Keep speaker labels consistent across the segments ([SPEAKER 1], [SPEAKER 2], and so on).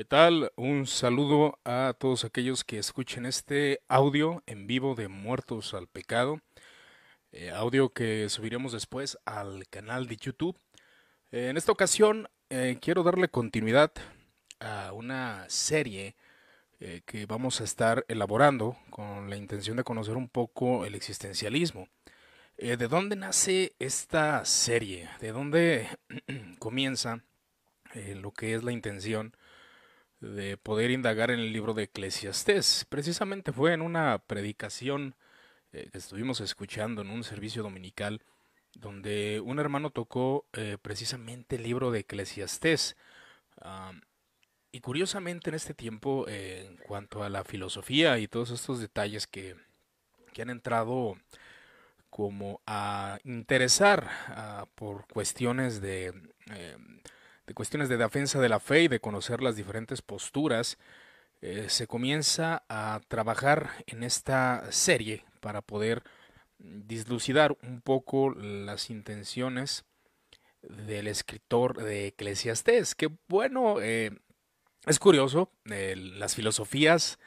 [SPEAKER 1] ¿Qué tal? Un saludo a todos aquellos que escuchen este audio en vivo de Muertos al Pecado. Eh, audio que subiremos después al canal de YouTube. Eh, en esta ocasión eh, quiero darle continuidad a una serie que vamos a estar elaborando con la intención de conocer un poco el existencialismo. ¿De dónde nace esta serie? ¿De dónde comienza lo que es la intención de poder indagar en el libro de Eclesiastés? Precisamente fue en una predicación que estuvimos escuchando en un servicio dominical donde un hermano tocó eh, precisamente el libro de Eclesiastés. y curiosamente en este tiempo, eh, en cuanto a la filosofía y todos estos detalles que, que han entrado como a interesar por cuestiones de, eh, de cuestiones de defensa de la fe y de conocer las diferentes posturas, se comienza a trabajar en esta serie para poder dislucidar un poco las intenciones del escritor de Eclesiastés. Que bueno, eh, es curioso, eh, las filosofías,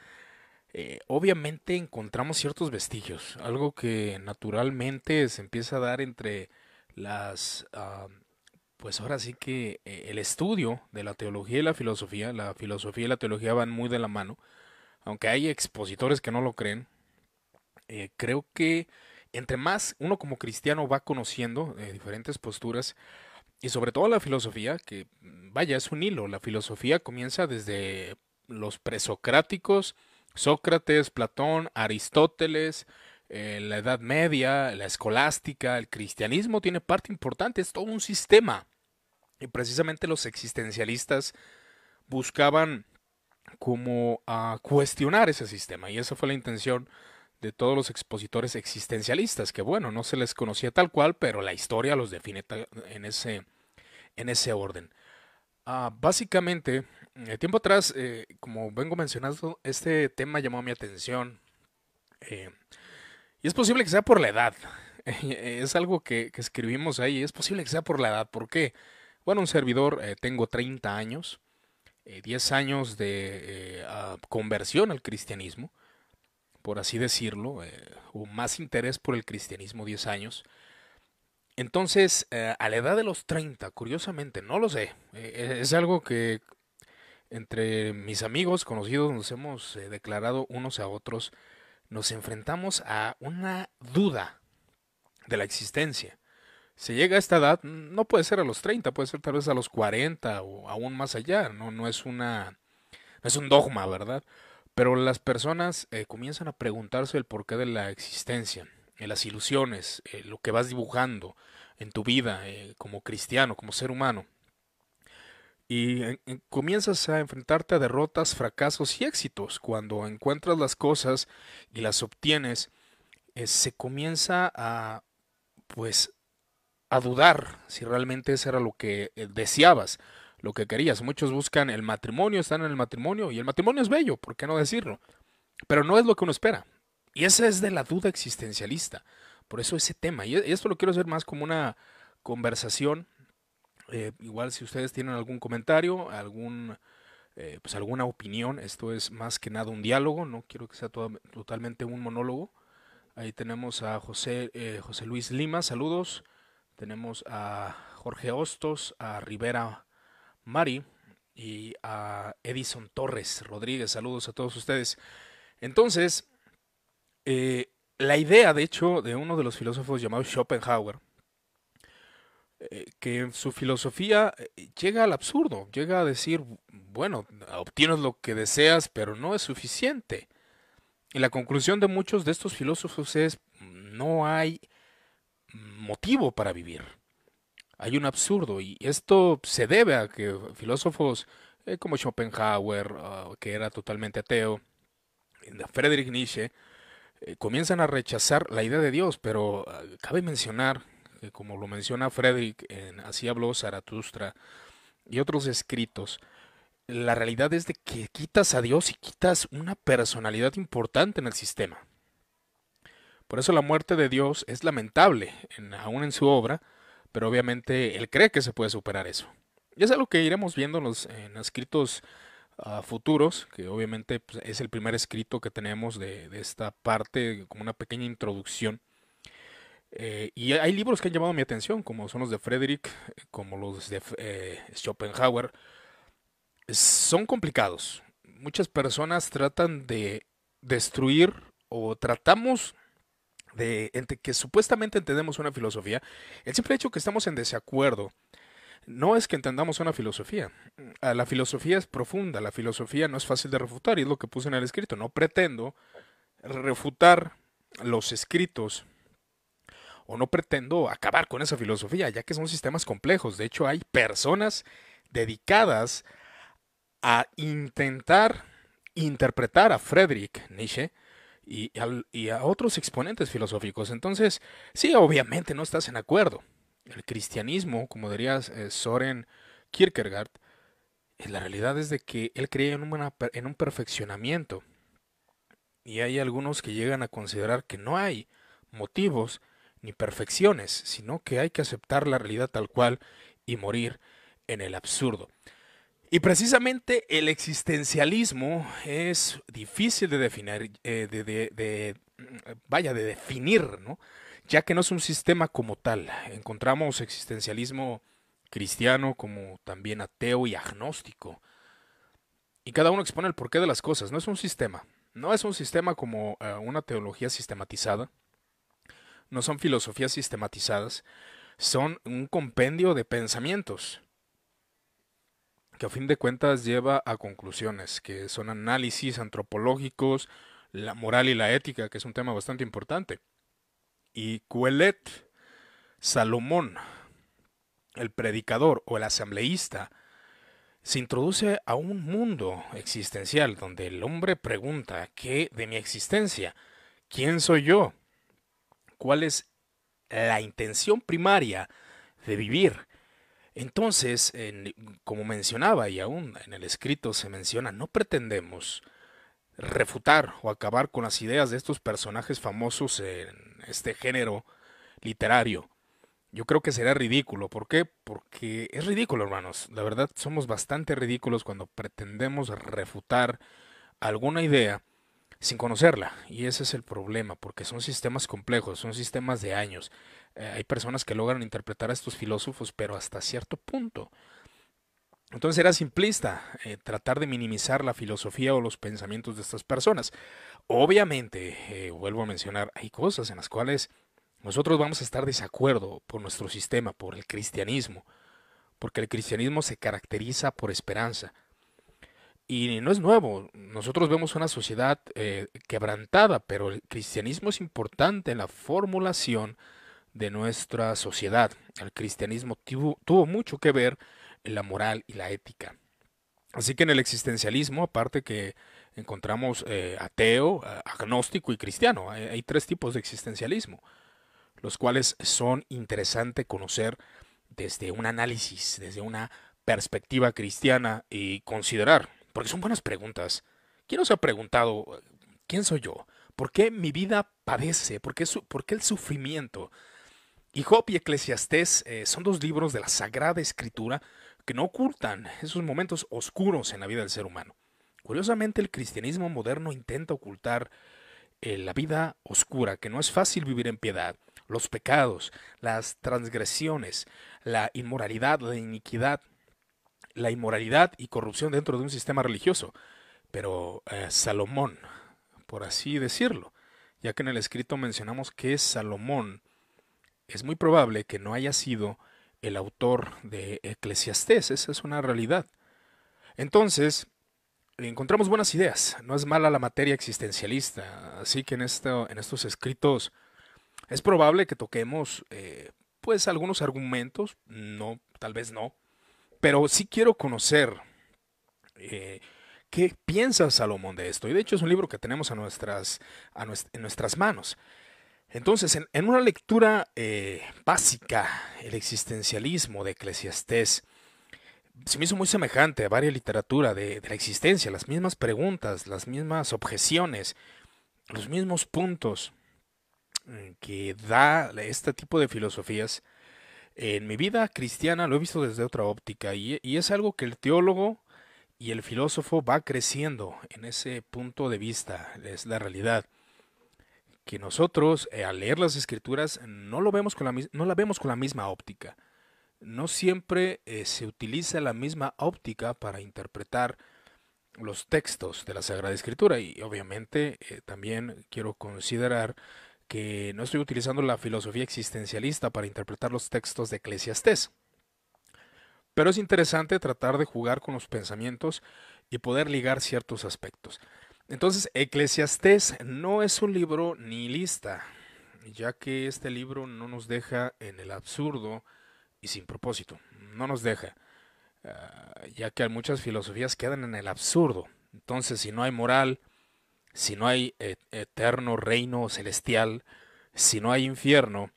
[SPEAKER 1] eh, obviamente encontramos ciertos vestigios, algo que naturalmente se empieza a dar entre las, pues ahora sí que el estudio de la teología y la filosofía, la filosofía y la teología van muy de la mano, aunque hay expositores que no lo creen, creo que entre más uno como cristiano va conociendo eh, diferentes posturas y sobre todo la filosofía, que vaya, es un hilo, la filosofía comienza desde los presocráticos, Sócrates, Platón, Aristóteles, eh, la Edad Media, la escolástica, el cristianismo tiene parte importante, es todo un sistema. Y precisamente los existencialistas buscaban como a cuestionar ese sistema y esa fue la intención de todos los expositores existencialistas, que bueno, no se les conocía tal cual, pero la historia los define en ese, en ese orden. Ah, básicamente, el tiempo atrás, eh, como vengo mencionando, este tema llamó mi atención. Eh, y es posible que sea por la edad. es algo que, escribimos ahí. Es posible que sea por la edad. ¿Por qué? Bueno, un servidor, eh, tengo 30 años, 10 años de ah, conversión al cristianismo por así decirlo, eh, hubo más interés por el cristianismo 10 años. Entonces, eh, a la edad de los 30, curiosamente, no lo sé, eh, es algo que entre mis amigos conocidos nos hemos declarado unos a otros, nos enfrentamos a una duda de la existencia. Se llega a esta edad, no puede ser a los 30, puede ser tal vez a los 40 o aún más allá, no, no es una es un dogma, ¿verdad? Pero las personas eh, comienzan a preguntarse el porqué de la existencia, en las ilusiones, eh, lo que vas dibujando en tu vida eh, como cristiano, como ser humano. Y comienzas a enfrentarte a derrotas, fracasos y éxitos. Cuando encuentras las cosas y las obtienes, se comienza a, pues, a dudar si realmente eso era lo que deseabas lo que querías. Muchos buscan el matrimonio, están en el matrimonio y el matrimonio es bello, ¿por qué no decirlo? Pero no es lo que uno espera. Y esa es de la duda existencialista. Por eso ese tema. Y esto lo quiero hacer más como una conversación. Eh, igual si ustedes tienen algún comentario, algún, eh, pues alguna opinión, esto es más que nada un diálogo, no quiero que sea totalmente un monólogo. Ahí tenemos a José, eh, José Luis Lima, saludos. Tenemos a Jorge Hostos, a Rivera Mari y a Edison Torres Rodríguez. Saludos a todos ustedes. Entonces, eh, la idea, de hecho, de uno de los filósofos llamado Schopenhauer, eh, que en su filosofía eh, llega al absurdo, llega a decir, bueno, obtienes lo que deseas, pero no es suficiente. Y la conclusión de muchos de estos filósofos es, no hay motivo para vivir hay un absurdo y esto se debe a que filósofos eh, como Schopenhauer, ah, que era totalmente ateo, Friedrich Nietzsche, eh, comienzan a rechazar la idea de Dios, pero ah, cabe mencionar como lo menciona Friedrich en Así habló Zaratustra y otros escritos, la realidad es de que quitas a Dios y quitas una personalidad importante en el sistema. Por eso la muerte de Dios es lamentable, aún en su obra, pero obviamente él cree que se puede superar eso. Y es algo que iremos viendo en los, escritos futuros, que obviamente pues, es el primer escrito que tenemos de, esta parte, como una pequeña introducción. Eh, y hay libros que han llamado mi atención, como son los de Frederick, como los de eh, Schopenhauer. Son complicados. Muchas personas tratan de destruir o tratamos de que supuestamente entendemos una filosofía. El simple hecho que estamos en desacuerdo no es que entendamos una filosofía. La filosofía es profunda, la filosofía no es fácil de refutar, y es lo que puse en el escrito. No pretendo refutar los escritos o no pretendo acabar con esa filosofía, ya que son sistemas complejos. De hecho, hay personas dedicadas a intentar interpretar a Friedrich Nietzsche y, y, a otros exponentes filosóficos. Entonces, sí, obviamente no estás en acuerdo el cristianismo, como dirías eh, Soren Kierkegaard, eh, la realidad es de que él creía en, en un perfeccionamiento. Y hay algunos que llegan a considerar que no hay motivos ni perfecciones, sino que hay que aceptar la realidad tal cual y morir en el absurdo. Y precisamente el existencialismo es difícil de definir, eh, de, vaya, de definir, ¿no? ya que no es un sistema como tal. Encontramos existencialismo cristiano como también ateo y agnóstico. Y cada uno expone el porqué de las cosas. No es un sistema. No es un sistema como eh, una teología sistematizada. No son filosofías sistematizadas. Son un compendio de pensamientos que a fin de cuentas lleva a conclusiones, que son análisis antropológicos, la moral y la ética, que es un tema bastante importante y Cuelet Salomón, el predicador o el asambleísta, se introduce a un mundo existencial donde el hombre pregunta ¿qué de mi existencia? ¿Quién soy yo? ¿Cuál es la intención primaria de vivir? Entonces, como mencionaba y aún en el escrito se menciona, no pretendemos refutar o acabar con las ideas de estos personajes famosos en este género literario. Yo creo que será ridículo. ¿Por qué? Porque es ridículo, hermanos. La verdad, somos bastante ridículos cuando pretendemos refutar alguna idea sin conocerla. Y ese es el problema, porque son sistemas complejos, son sistemas de años. Eh, hay personas que logran interpretar a estos filósofos, pero hasta cierto punto. Entonces era simplista eh, tratar de minimizar la filosofía o los pensamientos de estas personas. Obviamente, eh, vuelvo a mencionar, hay cosas en las cuales nosotros vamos a estar desacuerdo por nuestro sistema, por el cristianismo, porque el cristianismo se caracteriza por esperanza. Y no es nuevo, nosotros vemos una sociedad eh, quebrantada, pero el cristianismo es importante en la formulación de nuestra sociedad. El cristianismo tuvo mucho que ver la moral y la ética. Así que en el existencialismo, aparte que encontramos eh, ateo, agnóstico y cristiano, hay, tres tipos de existencialismo, los cuales son interesantes conocer desde un análisis, desde una perspectiva cristiana y considerar, porque son buenas preguntas. ¿Quién nos ha preguntado quién soy yo? ¿Por qué mi vida padece? ¿Por qué, por qué el sufrimiento? Y Job y Eclesiastés eh, son dos libros de la Sagrada Escritura que no ocultan esos momentos oscuros en la vida del ser humano. Curiosamente, el cristianismo moderno intenta ocultar eh, la vida oscura, que no es fácil vivir en piedad, los pecados, las transgresiones, la inmoralidad, la iniquidad, la inmoralidad y corrupción dentro de un sistema religioso. Pero eh, Salomón, por así decirlo, ya que en el escrito mencionamos que Salomón es muy probable que no haya sido el autor de Eclesiastés, esa es una realidad. Entonces, encontramos buenas ideas, no es mala la materia existencialista, así que en, esto, en estos escritos es probable que toquemos eh, pues algunos argumentos, no, tal vez no, pero sí quiero conocer eh, qué piensa Salomón de esto, y de hecho es un libro que tenemos a nuestras, en nuestras manos. Entonces, en, una lectura eh, básica, el existencialismo de Eclesiastés se me hizo muy semejante a varias literatura de, la existencia, las mismas preguntas, las mismas objeciones, los mismos puntos mm, que da este tipo de filosofías. En mi vida cristiana lo he visto desde otra óptica y, y es algo que el teólogo y el filósofo va creciendo en ese punto de vista, es la realidad. Que nosotros eh, al leer las escrituras no, lo vemos con la, no la vemos con la misma óptica. No siempre eh, se utiliza la misma óptica para interpretar los textos de la Sagrada Escritura y obviamente eh, también quiero considerar que no estoy utilizando la filosofía existencialista para interpretar los textos de Eclesiastés. Pero es interesante tratar de jugar con los pensamientos y poder ligar ciertos aspectos. Entonces, Eclesiastés no es un libro nihilista, ya que este libro no nos deja en el absurdo y sin propósito. No nos deja, ah, ya que muchas filosofías quedan en el absurdo. Entonces, si no hay moral, si no hay eterno reino celestial, si no hay infierno,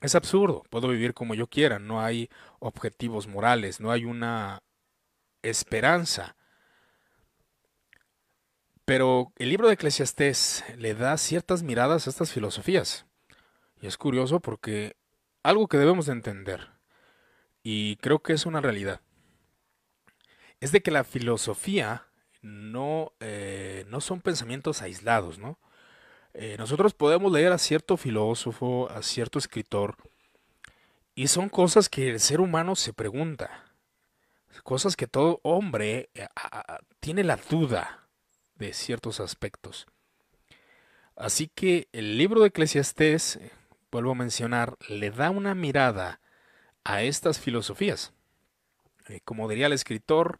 [SPEAKER 1] es absurdo, puedo vivir como yo quiera, no hay objetivos morales, no hay una esperanza. Pero el libro de Eclesiastés le da ciertas miradas a estas filosofías. Y es curioso porque algo que debemos de entender, y creo que es una realidad, es de que la filosofía no, eh, no son pensamientos aislados, ¿no? Eh, nosotros podemos leer a cierto filósofo, a cierto escritor, y son cosas que el ser humano se pregunta, cosas que todo hombre eh, tiene la duda de ciertos aspectos. Así que el libro de Eclesiastés, eh, vuelvo a mencionar, le da una mirada a estas filosofías. como diría el escritor,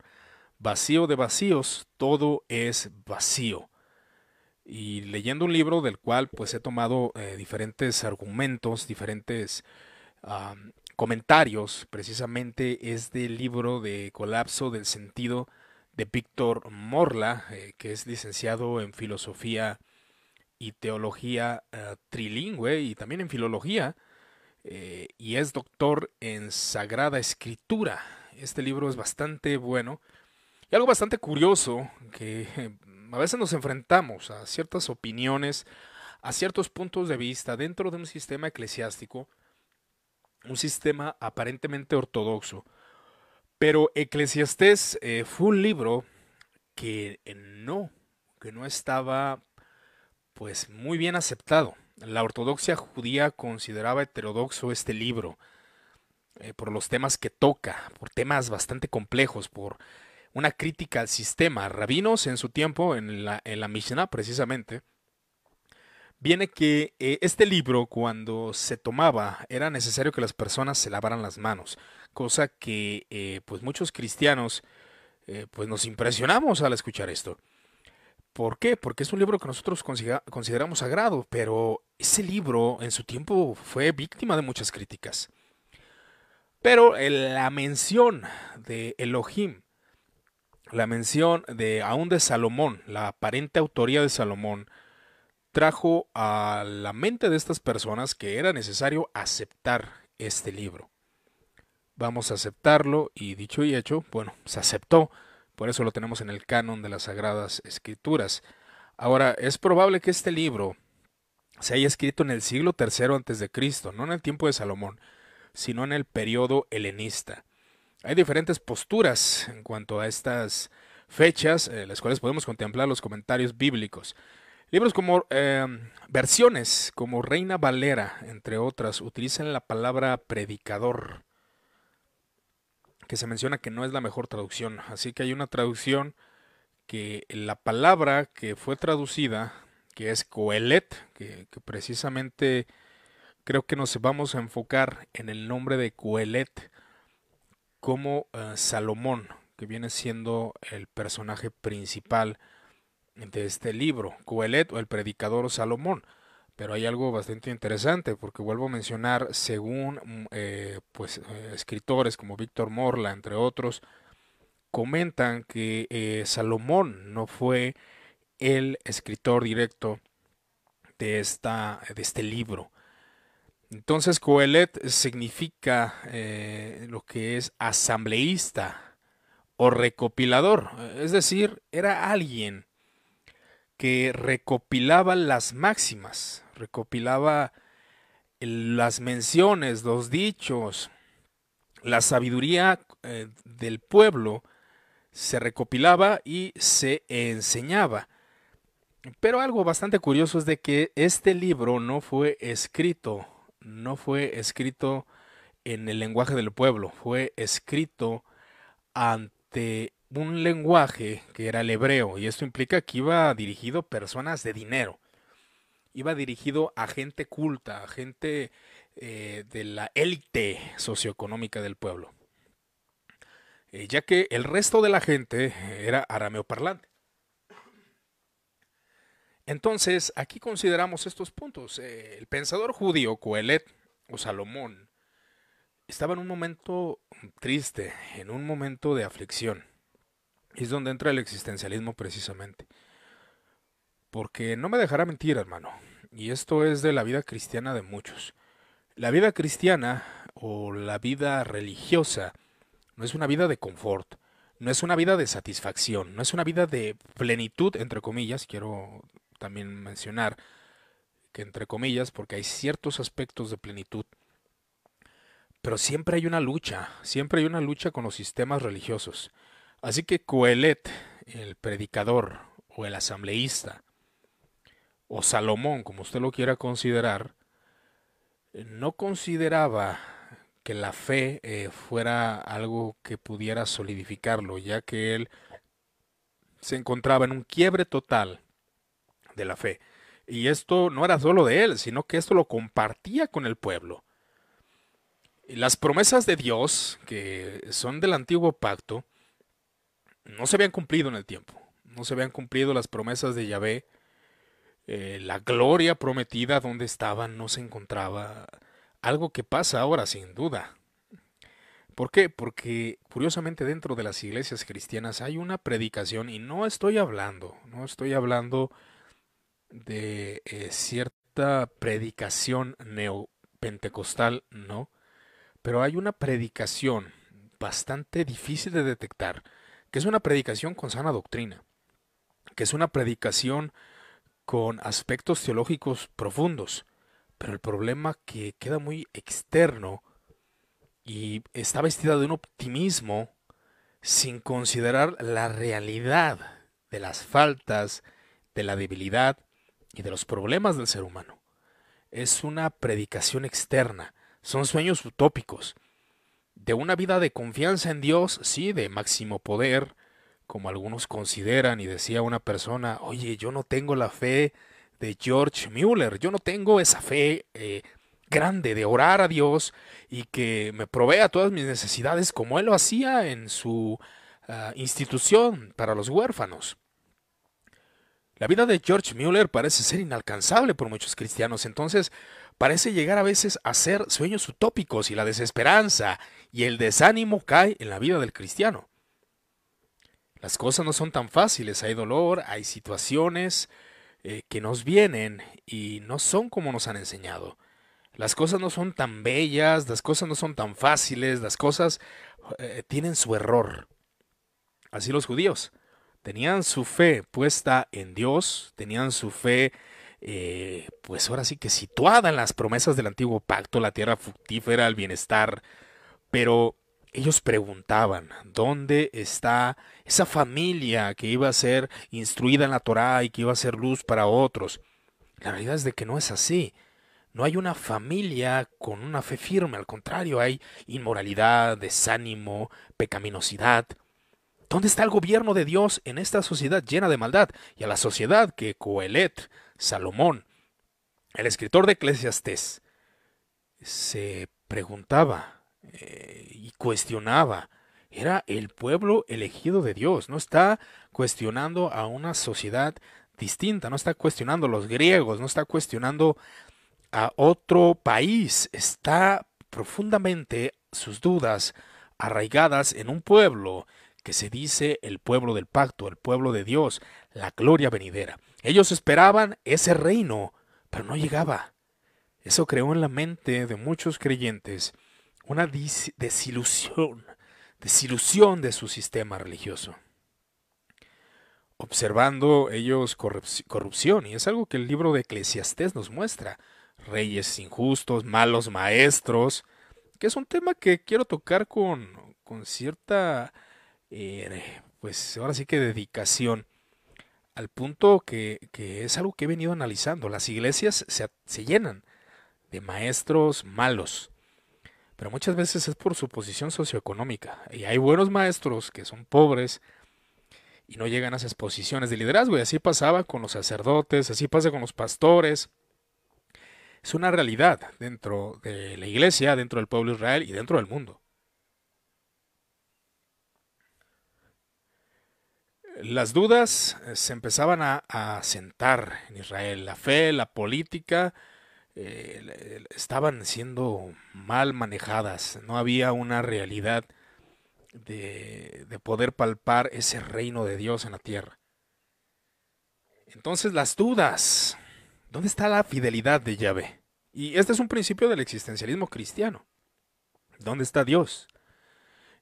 [SPEAKER 1] vacío de vacíos, todo es vacío y leyendo un libro del cual pues he tomado eh, diferentes argumentos, diferentes comentarios, precisamente es del libro de Colapso del Sentido de Víctor Morla, eh, que es licenciado en Filosofía y Teología eh, Trilingüe y también en Filología, y es doctor en Sagrada Escritura. Este libro es bastante bueno y algo bastante curioso que a veces nos enfrentamos a ciertas opiniones, a ciertos puntos de vista dentro de un sistema eclesiástico, un sistema aparentemente ortodoxo. Pero Eclesiastés eh, fue un libro que eh, no, que no estaba pues muy bien aceptado. La ortodoxia judía consideraba heterodoxo este libro eh, por los temas que toca, por temas bastante complejos, por una crítica al sistema. Rabinos en su tiempo, en la, en la Mishnah precisamente, viene que este libro cuando se tomaba era necesario que las personas se lavaran las manos, cosa que eh, pues muchos cristianos eh, pues nos impresionamos al escuchar esto. ¿Por qué? Porque es un libro que nosotros consideramos sagrado, pero ese libro en su tiempo fue víctima de muchas críticas. Pero la mención de Elohim la mención de aún de Salomón, la aparente autoría de Salomón, trajo a la mente de estas personas que era necesario aceptar este libro. Vamos a aceptarlo y dicho y hecho, bueno, se aceptó, por eso lo tenemos en el canon de las Sagradas Escrituras. Ahora, es probable que este libro se haya escrito en el siglo III antes de Cristo, no en el tiempo de Salomón, sino en el periodo helenista. Hay diferentes posturas en cuanto a estas fechas, en las cuales podemos contemplar los comentarios bíblicos. Libros como eh, versiones, como Reina Valera, entre otras, utilizan la palabra predicador, que se menciona que no es la mejor traducción. Así que hay una traducción que la palabra que fue traducida, que es Coelet, que, precisamente creo que nos vamos a enfocar en el nombre de Coelet, como eh, Salomón, que viene siendo el personaje principal de este libro, Coelet o el predicador Salomón. Pero hay algo bastante interesante porque vuelvo a mencionar, según mm, eh, pues, eh, escritores como Víctor Morla, entre otros, comentan que Salomón no fue el escritor directo de, esta, de este libro, entonces, Coelet significa eh, lo que es asambleísta o recopilador, es decir, era alguien que recopilaba las máximas, recopilaba las menciones, los dichos, la sabiduría eh, del pueblo se recopilaba y se enseñaba. Pero algo bastante curioso es de que este libro no fue escrito, no fue escrito en el lenguaje del pueblo, fue escrito ante un lenguaje que era el hebreo, y esto implica que iba dirigido a personas de dinero, iba dirigido a gente culta, a gente eh, de la élite socioeconómica del pueblo, eh, ya que el resto de la gente era arameo parlante. Entonces, aquí consideramos estos puntos. Eh, el pensador judío Coelet o Salomón estaba en un momento triste, en un momento de aflicción. Es donde entra el existencialismo precisamente. Porque no me dejará mentir, hermano. Y esto es de la vida cristiana de muchos. La vida cristiana o la vida religiosa no es una vida de confort, no es una vida de satisfacción, no es una vida de plenitud, entre comillas, quiero también mencionar que entre comillas, porque hay ciertos aspectos de plenitud pero siempre hay una lucha, siempre hay una lucha con los sistemas religiosos. Así que Coelet, el predicador o el asambleísta, o Salomón, como usted lo quiera considerar, no consideraba que la fe eh, fuera algo que pudiera solidificarlo, ya que él se encontraba en un quiebre total de la fe. Y esto no era solo de él, sino que esto lo compartía con el pueblo. Las promesas de Dios, que son del antiguo pacto, no se habían cumplido en el tiempo. No se habían cumplido las promesas de Yahvé. Eh, la gloria prometida donde estaba no se encontraba. Algo que pasa ahora, sin duda. ¿Por qué? Porque curiosamente dentro de las iglesias cristianas hay una predicación y no estoy hablando, no estoy hablando de eh, cierta predicación neopentecostal, no, pero hay una predicación bastante difícil de detectar, que es una predicación con sana doctrina, que es una predicación con aspectos teológicos profundos, pero el problema que queda muy externo y está vestida de un optimismo sin considerar la realidad de las faltas, de la debilidad y de los problemas del ser humano. Es una predicación externa, son sueños utópicos. De una vida de confianza en Dios, sí, de máximo poder, como algunos consideran, y decía una persona, oye, yo no tengo la fe de George Mueller, yo no tengo esa fe eh, grande de orar a Dios y que me provea todas mis necesidades como él lo hacía en su ah, institución para los huérfanos. La vida de George Mueller parece ser inalcanzable por muchos cristianos, entonces parece llegar a veces a ser sueños utópicos y la desesperanza y el desánimo cae en la vida del cristiano. Las cosas no son tan fáciles, hay dolor, hay situaciones eh, que nos vienen y no son como nos han enseñado. Las cosas no son tan bellas, las cosas no son tan fáciles, las cosas eh, tienen su error. Así los judíos tenían su fe puesta en Dios, tenían su fe eh, pues ahora sí que situada en las promesas del antiguo pacto, la tierra fructífera, el bienestar, pero ellos preguntaban, ¿dónde está esa familia que iba a ser instruida en la Torá y que iba a ser luz para otros? La realidad es de que no es así. No hay una familia con una fe firme, al contrario, hay inmoralidad, desánimo, pecaminosidad. ¿Dónde está el gobierno de Dios en esta sociedad llena de maldad? Y a la sociedad que Coelet Salomón, el escritor de Eclesiastés, se preguntaba y cuestionaba, era el pueblo elegido de Dios, no está cuestionando a una sociedad distinta, no está cuestionando a los griegos, no está cuestionando a otro país, está profundamente sus dudas arraigadas en un pueblo que se dice el pueblo del pacto, el pueblo de Dios, la gloria venidera. Ellos esperaban ese reino, pero no llegaba. Eso creó en la mente de muchos creyentes una desilusión, desilusión de su sistema religioso. Observando ellos corrupción, y es algo que el libro de Eclesiastés nos muestra, reyes injustos, malos maestros, que es un tema que quiero tocar con, con cierta eh, pues ahora sí que dedicación, al punto que, que es algo que he venido analizando. Las iglesias se, se llenan de maestros malos, pero muchas veces es por su posición socioeconómica. Y hay buenos maestros que son pobres y no llegan a esas posiciones de liderazgo. Y así pasaba con los sacerdotes, así pasa con los pastores. Es una realidad dentro de la iglesia, dentro del pueblo de Israel y dentro del mundo. Las dudas se empezaban a, sentar en Israel. La fe, la política, eh, estaban siendo mal manejadas. No había una realidad de, de poder palpar ese reino de Dios en la tierra. Entonces las dudas, ¿dónde está la fidelidad de Yahvé? Y este es un principio del existencialismo cristiano. ¿Dónde está Dios?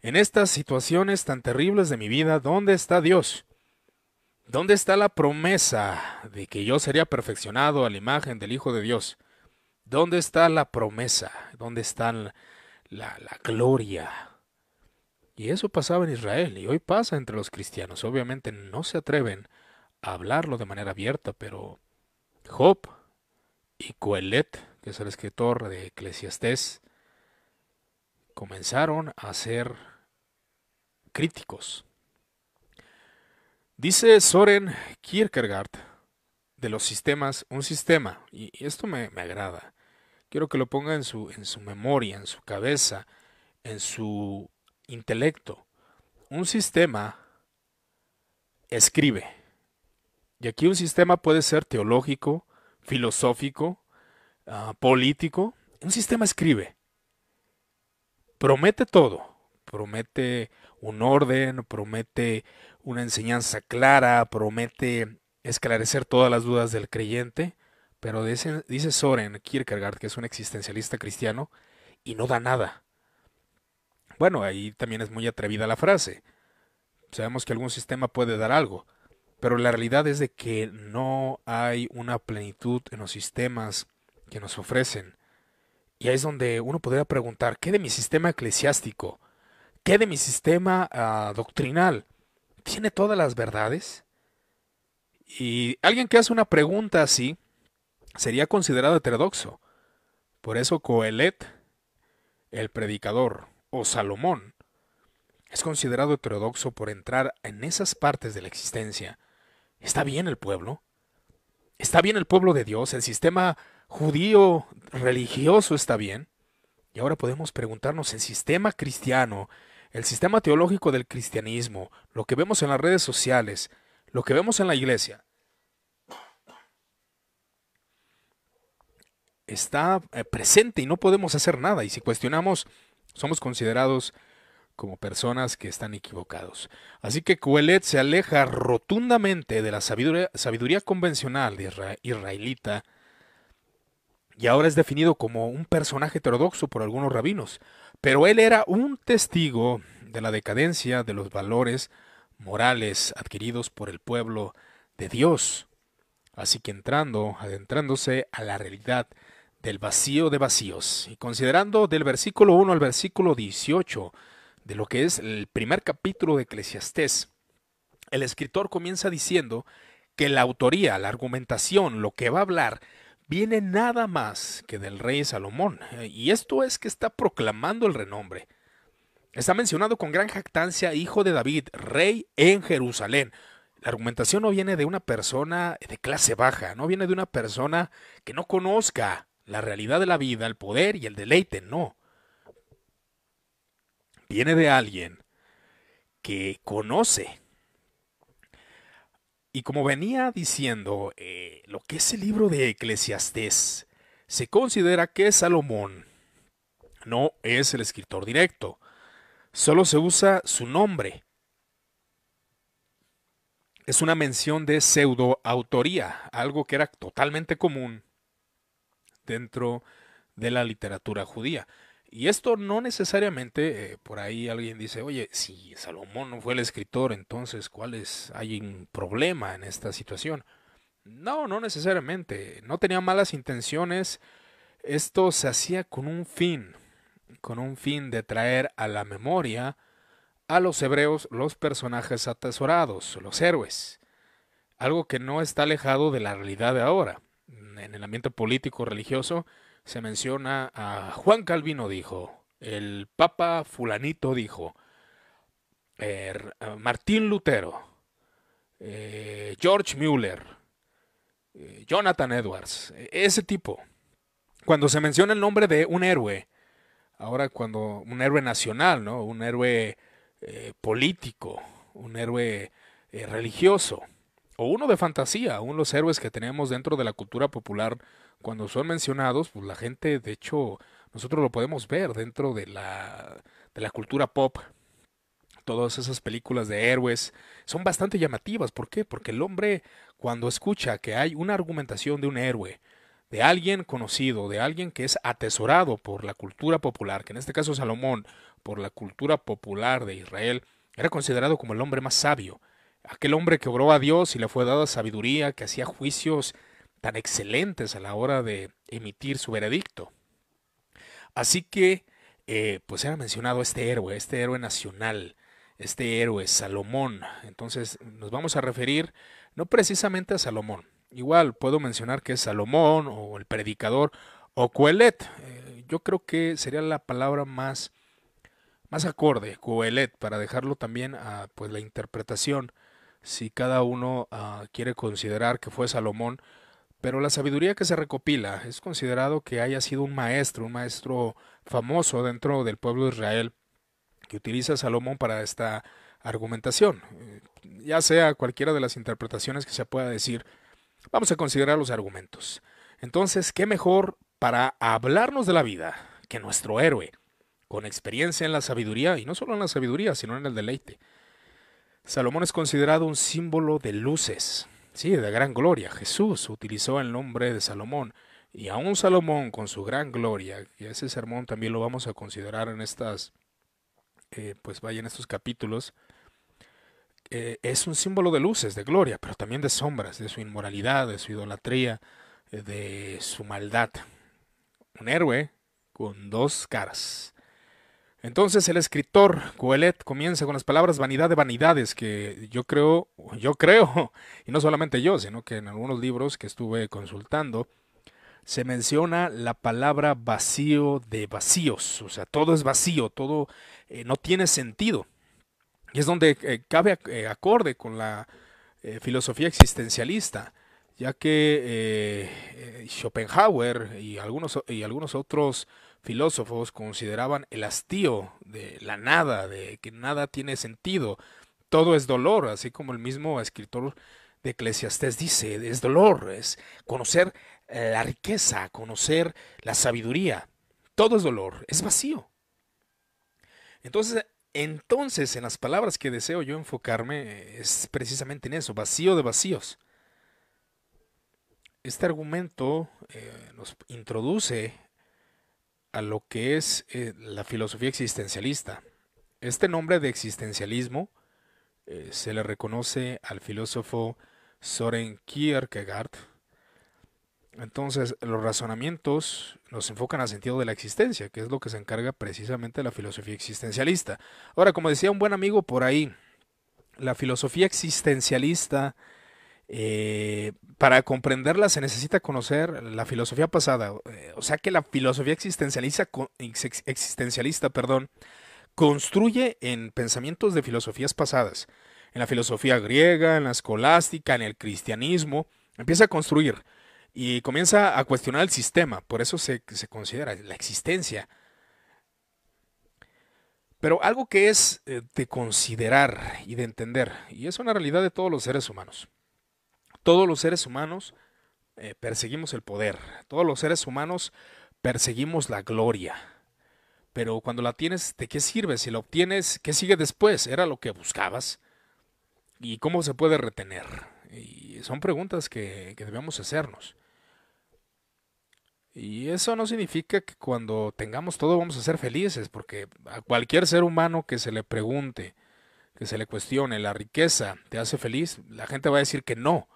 [SPEAKER 1] En estas situaciones tan terribles de mi vida, ¿dónde está Dios? ¿Dónde está la promesa de que yo sería perfeccionado a la imagen del Hijo de Dios? ¿Dónde está la promesa? ¿Dónde está la, gloria? Y eso pasaba en Israel y hoy pasa entre los cristianos. Obviamente no se atreven a hablarlo de manera abierta, pero Job y Coelet, que es el escritor de Eclesiastés, comenzaron a ser críticos Dice Soren Kierkegaard de los sistemas, un sistema, y esto me, agrada. Quiero que lo ponga en su, en su memoria, en su cabeza, en su intelecto. Un sistema escribe. Y aquí un sistema puede ser teológico, filosófico, uh, político. Un sistema escribe. Promete todo. Promete un orden, promete una enseñanza clara, promete esclarecer todas las dudas del creyente, pero dice, Soren Kierkegaard, que es un existencialista cristiano, y no da nada. Bueno, ahí también es muy atrevida la frase. Sabemos que algún sistema puede dar algo, pero la realidad es de que no hay una plenitud en los sistemas que nos ofrecen. Y ahí es donde uno podría preguntar, ¿qué de mi sistema eclesiástico? ¿Qué de mi sistema uh, doctrinal? tiene todas las verdades? Y alguien que hace una pregunta así sería considerado heterodoxo. Por eso Coelet, el predicador, o Salomón, es considerado heterodoxo por entrar en esas partes de la existencia. ¿Está bien el pueblo? ¿Está bien el pueblo de Dios? ¿El sistema judío religioso está bien? Y ahora podemos preguntarnos, ¿el sistema cristiano el sistema teológico del cristianismo, lo que vemos en las redes sociales, lo que vemos en la iglesia, está eh, presente y no podemos hacer nada. Y si cuestionamos, somos considerados como personas que están equivocados. Así que Coelet se aleja rotundamente de la sabiduría, convencional de israelita y ahora es definido como un personaje heterodoxo por algunos rabinos. Pero él era un testigo de la decadencia de los valores morales adquiridos por el pueblo de Dios. Así que entrando, adentrándose a la realidad del vacío de vacíos y considerando del versículo 1 al versículo 18 de lo que es el primer capítulo de Eclesiastés, el escritor comienza diciendo que la autoría, la argumentación, lo que va a hablar, viene nada más que del rey Salomón, y esto es que está proclamando el renombre. Está mencionado con gran jactancia hijo de David, rey en Jerusalén. La argumentación no viene de una persona de clase baja, no viene de una persona que no conozca la realidad de la vida, el poder y el deleite, no. Viene de alguien que conoce y como venía diciendo, eh, lo que es el libro de Eclesiastés, se considera que Salomón no es el escritor directo, solo se usa su nombre. Es una mención de pseudoautoría, algo que era totalmente común dentro de la literatura judía. Y esto no necesariamente, eh, por ahí alguien dice, oye, si Salomón no fue el escritor, entonces, ¿cuál es, hay un problema en esta situación? No, no necesariamente, no tenía malas intenciones, esto se hacía con un fin, con un fin de traer a la memoria a los hebreos los personajes atesorados, los héroes, algo que no está alejado de la realidad de ahora. En el ambiente político religioso se menciona a Juan Calvino dijo, el Papa fulanito dijo, er, Martín Lutero, eh, George Mueller, eh, Jonathan Edwards, ese tipo. Cuando se menciona el nombre de un héroe, ahora cuando un héroe nacional, ¿no? Un héroe eh, político, un héroe religioso, o uno de fantasía, aún los héroes que tenemos dentro de la cultura popular, cuando son mencionados, pues la gente, de hecho, nosotros lo podemos ver dentro de la, de la cultura pop, todas esas películas de héroes son bastante llamativas. ¿Por qué? Porque el hombre cuando escucha que hay una argumentación de un héroe, de alguien conocido, de alguien que es atesorado por la cultura popular, que en este caso Salomón, por la cultura popular de Israel, era considerado como el hombre más sabio, aquel hombre que obró a Dios y le fue dada sabiduría, que hacía juicios tan excelentes a la hora de emitir su veredicto. Así que, eh, pues era mencionado este héroe, este héroe nacional, este héroe, Salomón. Entonces nos vamos a referir no precisamente a Salomón. Igual puedo mencionar que es Salomón o el predicador o Coelet. Eh, yo creo que sería la palabra más, más acorde, Coelet, para dejarlo también a pues, la interpretación, si cada uno ah, quiere considerar que fue Salomón. Pero la sabiduría que se recopila es considerado que haya sido un maestro, un maestro famoso dentro del pueblo de Israel que utiliza Salomón para esta argumentación. Eh, ya sea cualquiera de las interpretaciones que se pueda decir, vamos a considerar los argumentos. Entonces, ¿qué mejor para hablarnos de la vida que nuestro héroe, con experiencia en la sabiduría, y no solo en la sabiduría, sino en el deleite? Salomón es considerado un símbolo de luces, sí, de gran gloria. Jesús utilizó el nombre de Salomón, y aún Salomón con su gran gloria, y ese sermón también lo vamos a considerar en estas eh, pues vaya en estos capítulos, eh, es un símbolo de luces, de gloria, pero también de sombras, de su inmoralidad, de su idolatría, eh, de su maldad. Un héroe con dos caras. Entonces el escritor Coelet comienza con las palabras vanidad de vanidades que yo creo, yo creo, y no solamente yo, sino que en algunos libros que estuve consultando, se menciona la palabra vacío de vacíos, o sea, todo es vacío, todo eh, no tiene sentido. Y es donde eh, cabe eh, acorde con la filosofía existencialista, ya que Schopenhauer y algunos, y algunos otros filósofos consideraban el hastío de la nada, de que nada tiene sentido, todo es dolor, así como el mismo escritor de Eclesiastés dice, es dolor, es conocer la riqueza, conocer la sabiduría. Todo es dolor, es vacío. Entonces, entonces, en las palabras que deseo yo enfocarme es precisamente en eso, vacío de vacíos. Este argumento eh, nos introduce a lo que es eh, la filosofía existencialista. Este nombre de existencialismo eh, se le reconoce al filósofo Soren Kierkegaard, entonces, los razonamientos nos enfocan al sentido de la existencia, que es lo que se encarga precisamente de la filosofía existencialista. Ahora, como decía un buen amigo por ahí, la filosofía existencialista, eh, para comprenderla se necesita conocer la filosofía pasada. Eh, o sea que la filosofía existencialista, existencialista perdón, construye en pensamientos de filosofías pasadas. En la filosofía griega, en la escolástica, en el cristianismo, empieza a construir y comienza a cuestionar el sistema, por eso se, considera la existencia. Pero algo que es eh, de considerar y de entender, y es una realidad de todos los seres humanos. Todos los seres humanos eh, perseguimos el poder, todos los seres humanos perseguimos la gloria. Pero cuando la tienes, ¿de qué sirve? Si la obtienes, ¿qué sigue después? ¿Era lo que buscabas? ¿Y cómo se puede retener? Y son preguntas que, debemos hacernos. Y eso no significa que cuando tengamos todo vamos a ser felices, porque a cualquier ser humano que se le pregunte, que se le cuestione, la riqueza te hace feliz, la gente va a decir que no.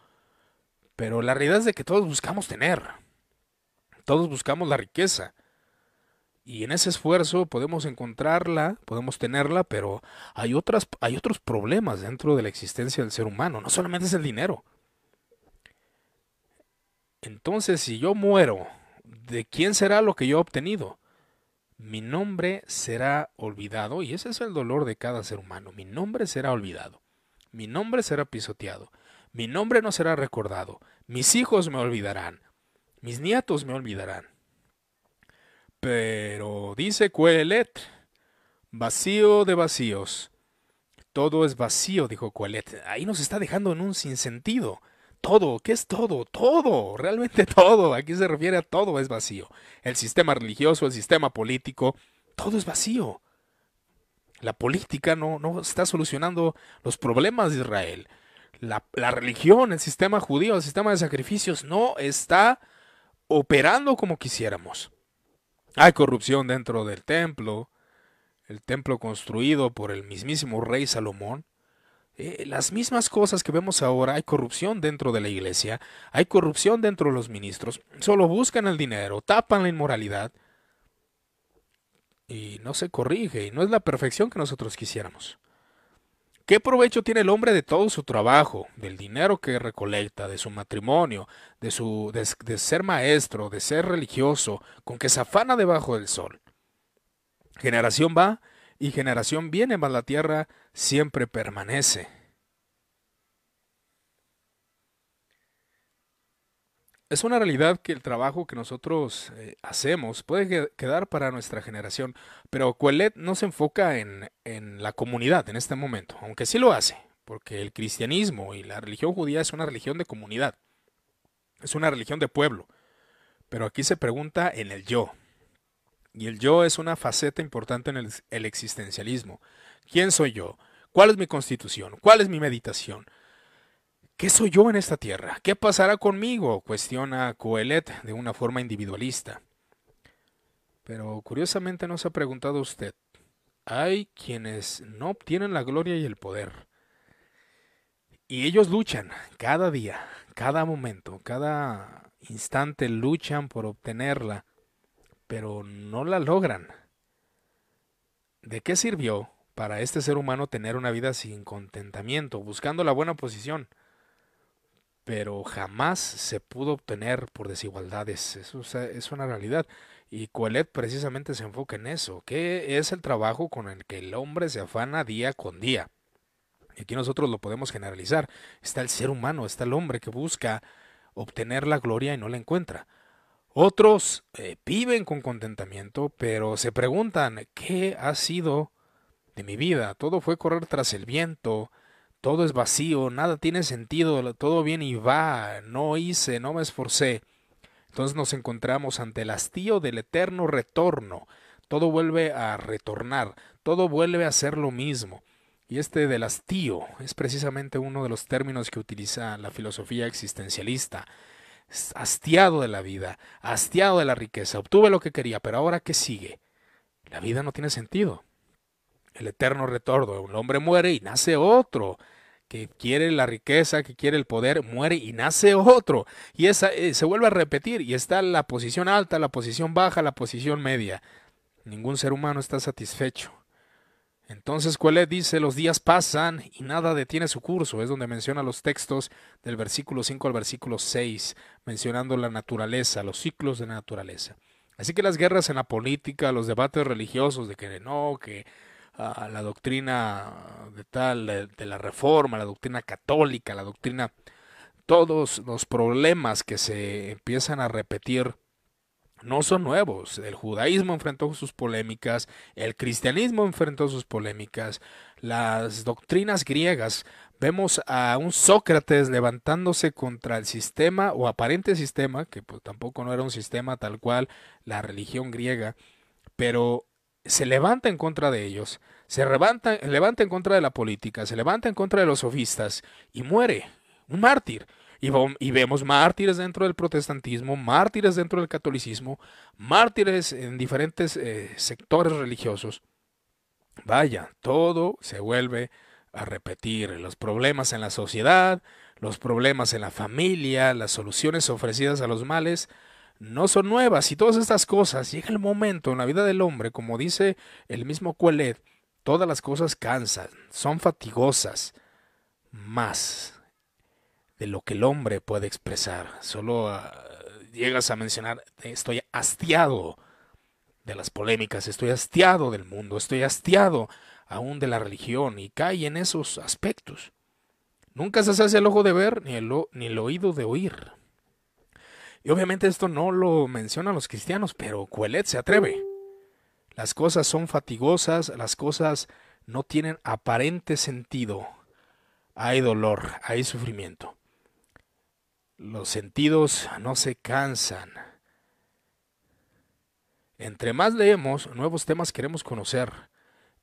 [SPEAKER 1] Pero la realidad es de que todos buscamos tener. Todos buscamos la riqueza. Y en ese esfuerzo podemos encontrarla, podemos tenerla, pero hay, otras, hay otros problemas dentro de la existencia del ser humano. No solamente es el dinero. Entonces, si yo muero, ¿de quién será lo que yo he obtenido? Mi nombre será olvidado, y ese es el dolor de cada ser humano. Mi nombre será olvidado. Mi nombre será pisoteado. Mi nombre no será recordado. Mis hijos me olvidarán. Mis nietos me olvidarán. Pero dice Coelet, vacío de vacíos. Todo es vacío, dijo Coelet. Ahí nos está dejando en un sinsentido. Todo, ¿qué es todo? Todo, realmente todo. Aquí se refiere a todo es vacío. El sistema religioso, el sistema político, todo es vacío. La política no, no está solucionando los problemas de Israel. La, la religión, el sistema judío, el sistema de sacrificios no está operando como quisiéramos. Hay corrupción dentro del templo, el templo construido por el mismísimo rey Salomón. Eh, las mismas cosas que vemos ahora, hay corrupción dentro de la iglesia, hay corrupción dentro de los ministros, solo buscan el dinero, tapan la inmoralidad y no se corrige y no es la perfección que nosotros quisiéramos. ¿Qué provecho tiene el hombre de todo su trabajo, del dinero que recolecta, de su matrimonio, de, su, de, ser maestro, de ser religioso, con que se afana debajo del sol? Generación va y generación viene, mas la tierra siempre permanece. Es una realidad que el trabajo que nosotros eh, hacemos puede quedar para nuestra generación, pero Coelet no se enfoca en, en la comunidad en este momento, aunque sí lo hace, porque el cristianismo y la religión judía es una religión de comunidad, es una religión de pueblo, pero aquí se pregunta en el yo, y el yo es una faceta importante en el, el existencialismo. ¿Quién soy yo? ¿Cuál es mi constitución? ¿Cuál es mi meditación? ¿Qué soy yo en esta tierra? ¿Qué pasará conmigo? cuestiona Coelet de una forma individualista. Pero curiosamente no se ha preguntado usted. Hay quienes no obtienen la gloria y el poder. Y ellos luchan cada día, cada momento, cada instante luchan por obtenerla, pero no la logran. ¿De qué sirvió para este ser humano tener una vida sin contentamiento, buscando la buena posición? Pero jamás se pudo obtener por desigualdades. Eso es una realidad. Y Coelet precisamente se enfoca en eso, que es el trabajo con el que el hombre se afana día con día. Y aquí nosotros lo podemos generalizar. Está el ser humano, está el hombre que busca obtener la gloria y no la encuentra. Otros eh, viven con contentamiento, pero se preguntan, ¿qué ha sido de mi vida? Todo fue correr tras el viento, todo es vacío, nada tiene sentido, todo viene y va, no hice, no me esforcé. Entonces nos encontramos ante el hastío del eterno retorno. Todo vuelve a retornar, todo vuelve a ser lo mismo. Y este del hastío es precisamente uno de los términos que utiliza la filosofía existencialista. Hastiado de la vida, hastiado de la riqueza, obtuve lo que quería, pero ahora ¿qué sigue? La vida no tiene sentido el eterno retorno. El hombre muere y nace otro que quiere la riqueza, que quiere el poder, muere y nace otro. Y esa, eh, se vuelve a repetir y está la posición alta, la posición baja, la posición media. Ningún ser humano está satisfecho. Entonces Coelet dice, los días pasan y nada detiene su curso. Es donde menciona los textos del versículo 5 al versículo 6, mencionando la naturaleza, los ciclos de la naturaleza. Así que las guerras en la política, los debates religiosos de que no, que la doctrina de tal, de, la reforma, la doctrina católica, la doctrina, todos los problemas que se empiezan a repetir no son nuevos. El judaísmo enfrentó sus polémicas, el cristianismo enfrentó sus polémicas, las doctrinas griegas. Vemos a un Sócrates levantándose contra el sistema o aparente sistema, que pues, tampoco no era un sistema tal cual la religión griega, pero se levanta en contra de ellos, se levanta, levanta en contra de la política, se levanta en contra de los sofistas y muere, un mártir. Y, vemos mártires dentro del protestantismo, mártires dentro del catolicismo, mártires en diferentes eh, sectores religiosos. Vaya, todo se vuelve a repetir. Los problemas en la sociedad, los problemas en la familia, las soluciones ofrecidas a los males, no son nuevas y todas estas cosas, llega el momento en la vida del hombre, como dice el mismo Coelet, todas las cosas cansan, son fatigosas, más de lo que el hombre puede expresar. Solo ah, llegas a mencionar, estoy hastiado de las polémicas, estoy hastiado del mundo, estoy hastiado aún de la religión y cae en esos aspectos. Nunca se hace el ojo de ver ni el, ni el oído de oír. Y obviamente esto no lo mencionan los cristianos, pero Coelet se atreve. Las cosas son fatigosas, las cosas no tienen aparente sentido. Hay dolor, hay sufrimiento. Los sentidos no se cansan. Entre más leemos, nuevos temas queremos conocer.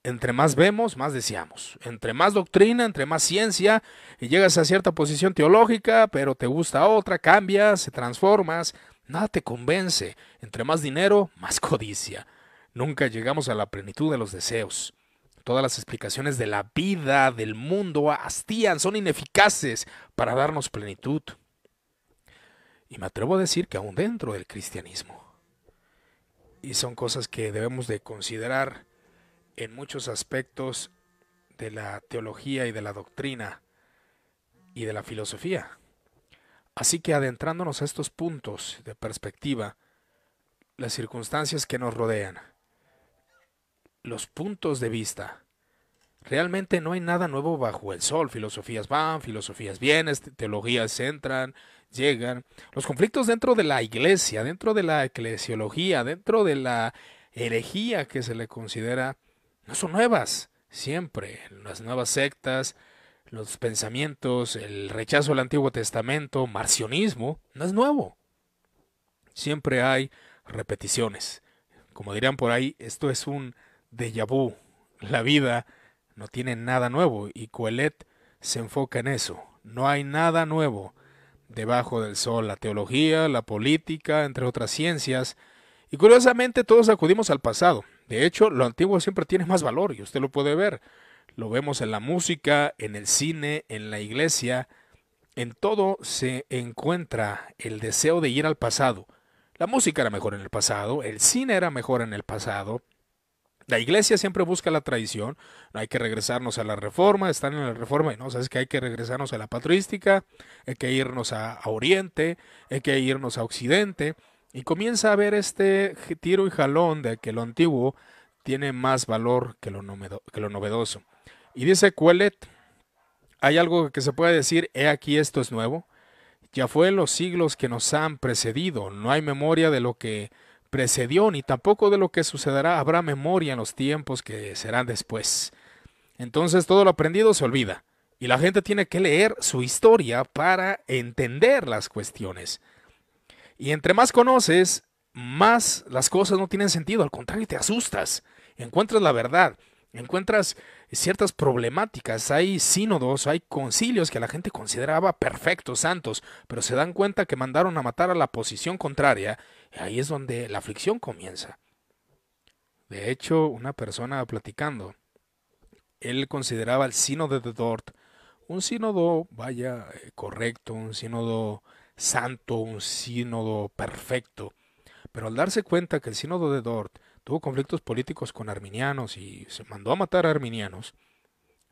[SPEAKER 1] Entre más vemos, más deseamos. Entre más doctrina, entre más ciencia, y llegas a cierta posición teológica, pero te gusta otra, cambias, se transformas, nada te convence. Entre más dinero, más codicia. Nunca llegamos a la plenitud de los deseos. Todas las explicaciones de la vida, del mundo, hastían, son ineficaces para darnos plenitud. Y me atrevo a decir que aún dentro del cristianismo. Y son cosas que debemos de considerar en muchos aspectos de la teología y de la doctrina y de la filosofía. Así que adentrándonos a estos puntos de perspectiva, las circunstancias que nos rodean, los puntos de vista, realmente no hay nada nuevo bajo el sol. Filosofías van, filosofías vienen, teologías entran, llegan. Los conflictos dentro de la iglesia, dentro de la eclesiología, dentro de la herejía que se le considera no son nuevas. Siempre las nuevas sectas, los pensamientos, el rechazo al Antiguo Testamento, marcionismo, no es nuevo. Siempre hay repeticiones. Como dirían por ahí, esto es un déjà vu. La vida no tiene nada nuevo y Coelet se enfoca en eso. No hay nada nuevo debajo del sol. La teología, la política, entre otras ciencias. Y curiosamente todos acudimos al pasado. De hecho, lo antiguo siempre tiene más valor y usted lo puede ver. Lo vemos en la música, en el cine, en la iglesia. En todo se encuentra el deseo de ir al pasado. La música era mejor en el pasado, el cine era mejor en el pasado. La iglesia siempre busca la tradición, no hay que regresarnos a la reforma, están en la reforma y no, sabes que hay que regresarnos a la patrística, hay que irnos a, a Oriente, hay que irnos a Occidente, y comienza a ver este tiro y jalón de que lo antiguo tiene más valor que lo, novedoso. Y dice Quellet, hay algo que se puede decir, he aquí esto es nuevo. Ya fue en los siglos que nos han precedido, no hay memoria de lo que precedió, ni tampoco de lo que sucederá, habrá memoria en los tiempos que serán después. Entonces todo lo aprendido se olvida, y la gente tiene que leer su historia para entender las cuestiones. Y entre más conoces, más las cosas no tienen sentido, al contrario, te asustas, encuentras la verdad, encuentras ciertas problemáticas, hay sínodos, hay concilios que la gente consideraba perfectos, santos, pero se dan cuenta que mandaron a matar a la posición contraria, y ahí es donde la aflicción comienza. De hecho, una persona platicando, él consideraba el sínodo de Dort un sínodo, vaya, eh, correcto, un sínodo santo, un sínodo perfecto. Pero al darse cuenta que el sínodo de Dort tuvo conflictos políticos con arminianos y se mandó a matar a arminianos,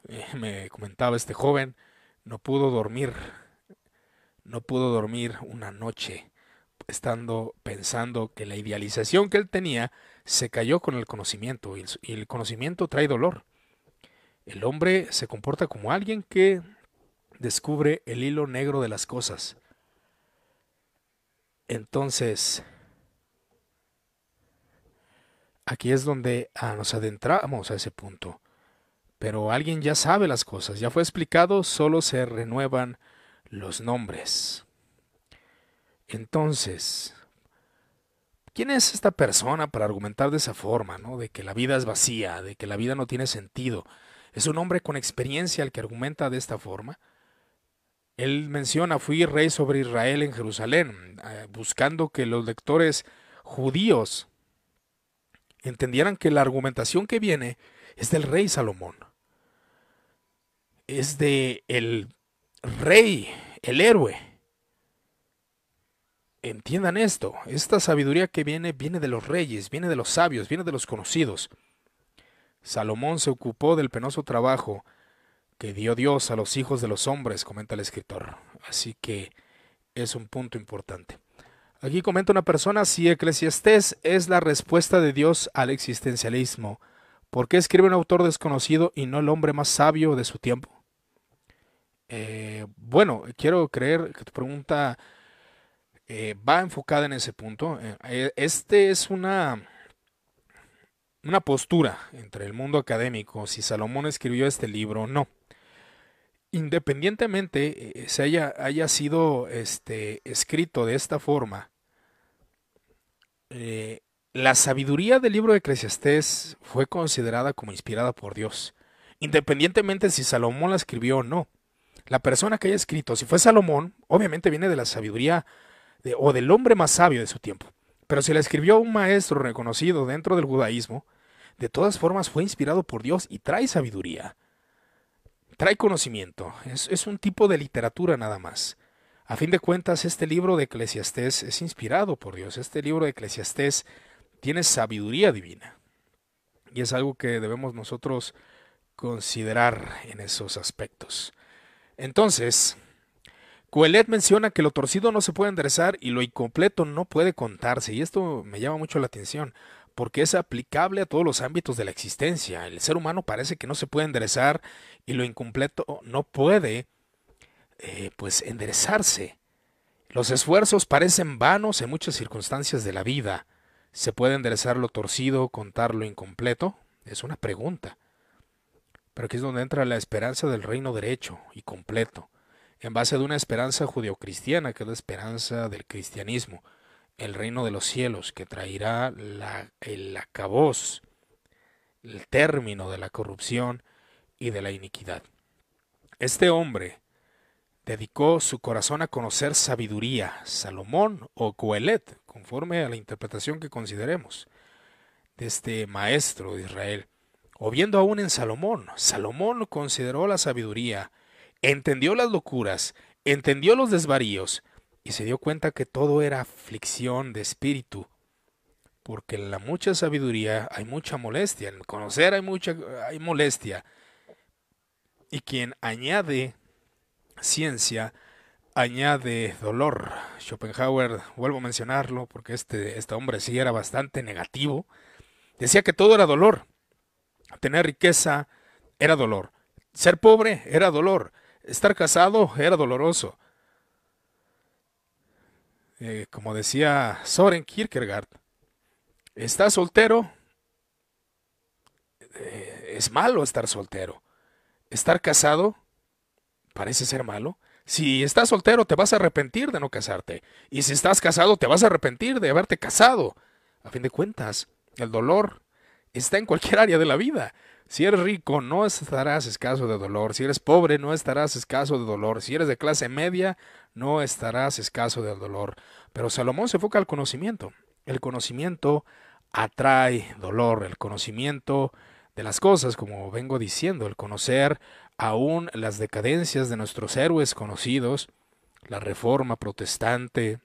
[SPEAKER 1] eh, me comentaba este joven, no pudo dormir, no pudo dormir una noche estando pensando que la idealización que él tenía se cayó con el conocimiento y el conocimiento trae dolor. El hombre se comporta como alguien que descubre el hilo negro de las cosas entonces, aquí es donde ah, nos adentramos a ese punto. Pero alguien ya sabe las cosas, ya fue explicado, solo se renuevan los nombres. Entonces, ¿quién es esta persona para argumentar de esa forma, ¿no? de que la vida es vacía, de que la vida no tiene sentido? ¿Es un hombre con experiencia el que argumenta de esta forma? Él menciona, fui rey sobre Israel en Jerusalén, eh, buscando que los lectores judíos entendieran que la argumentación que viene es del rey Salomón. Es de el rey, el héroe, entiendan esto, esta sabiduría que viene viene de los reyes, viene de los sabios, viene de los conocidos. Salomón se ocupó del penoso trabajo que dio Dios a los hijos de los hombres, comenta el escritor. Así que es un punto importante. Aquí comenta una persona si Eclesiastés es la respuesta de Dios al existencialismo. ¿Por qué escribe un autor desconocido y no el hombre más sabio de su tiempo? Eh, bueno, quiero creer que tu pregunta eh, va enfocada en ese punto. Eh, este es una, una postura entre el mundo académico, si Salomón escribió este libro o no. Independientemente se haya, haya sido este, escrito de esta forma, la sabiduría del libro de Eclesiastés fue considerada como inspirada por Dios, independientemente si Salomón la escribió o no la persona que haya escrito, si fue Salomón, obviamente viene de la sabiduría o del hombre más sabio de su tiempo. Pero si la escribió un maestro reconocido dentro del judaísmo, de todas formas fue inspirado por Dios y trae sabiduría. Trae conocimiento. Es, un tipo de literatura nada más. A fin de cuentas, este libro de Eclesiastés es inspirado por Dios. Este libro de Eclesiastés tiene sabiduría divina. Y es algo que debemos nosotros considerar en esos aspectos. Entonces, Coelet menciona que lo torcido no se puede enderezar y lo incompleto no puede contarse, y esto me llama mucho la atención, porque es aplicable a todos los ámbitos de la existencia. El ser humano parece que no se puede enderezar y lo incompleto no puede, eh, pues, enderezarse. Los esfuerzos parecen vanos en muchas circunstancias de la vida. ¿Se puede enderezar lo torcido, contar lo incompleto? Es una pregunta. Pero aquí es donde entra la esperanza del reino derecho y completo, en base de una esperanza judeocristiana, que es la esperanza del cristianismo, el reino de los cielos, que traerá la, el acabos, el término de la corrupción y de la iniquidad. Este hombre dedicó su corazón a conocer sabiduría, Salomón o Coelet, conforme a la interpretación que consideremos, de este maestro de Israel o viendo aún en Salomón. Salomón consideró la sabiduría, entendió las locuras, entendió los desvaríos y se dio cuenta que todo era aflicción de espíritu. Porque en la mucha sabiduría hay mucha molestia, en conocer hay mucha hay molestia. Y quien añade ciencia añade dolor. Schopenhauer, vuelvo a mencionarlo porque este, este hombre sí era bastante negativo, decía que todo era dolor Tener riqueza era dolor. Ser pobre era dolor. Estar casado era doloroso. Eh, como decía Soren Kierkegaard, ¿estás soltero? Eh, es malo estar soltero. Estar casado parece ser malo. Si estás soltero te vas a arrepentir de no casarte. Y si estás casado te vas a arrepentir de haberte casado. A fin de cuentas, el dolor está en cualquier área de la vida. Si eres rico, no estarás escaso de dolor. Si eres pobre, no estarás escaso de dolor. Si eres de clase media, no estarás escaso de dolor. Pero Salomón se enfoca al conocimiento. El conocimiento atrae dolor. El conocimiento de las cosas, como vengo diciendo, el conocer aún las decadencias de nuestros héroes conocidos, la reforma protestante,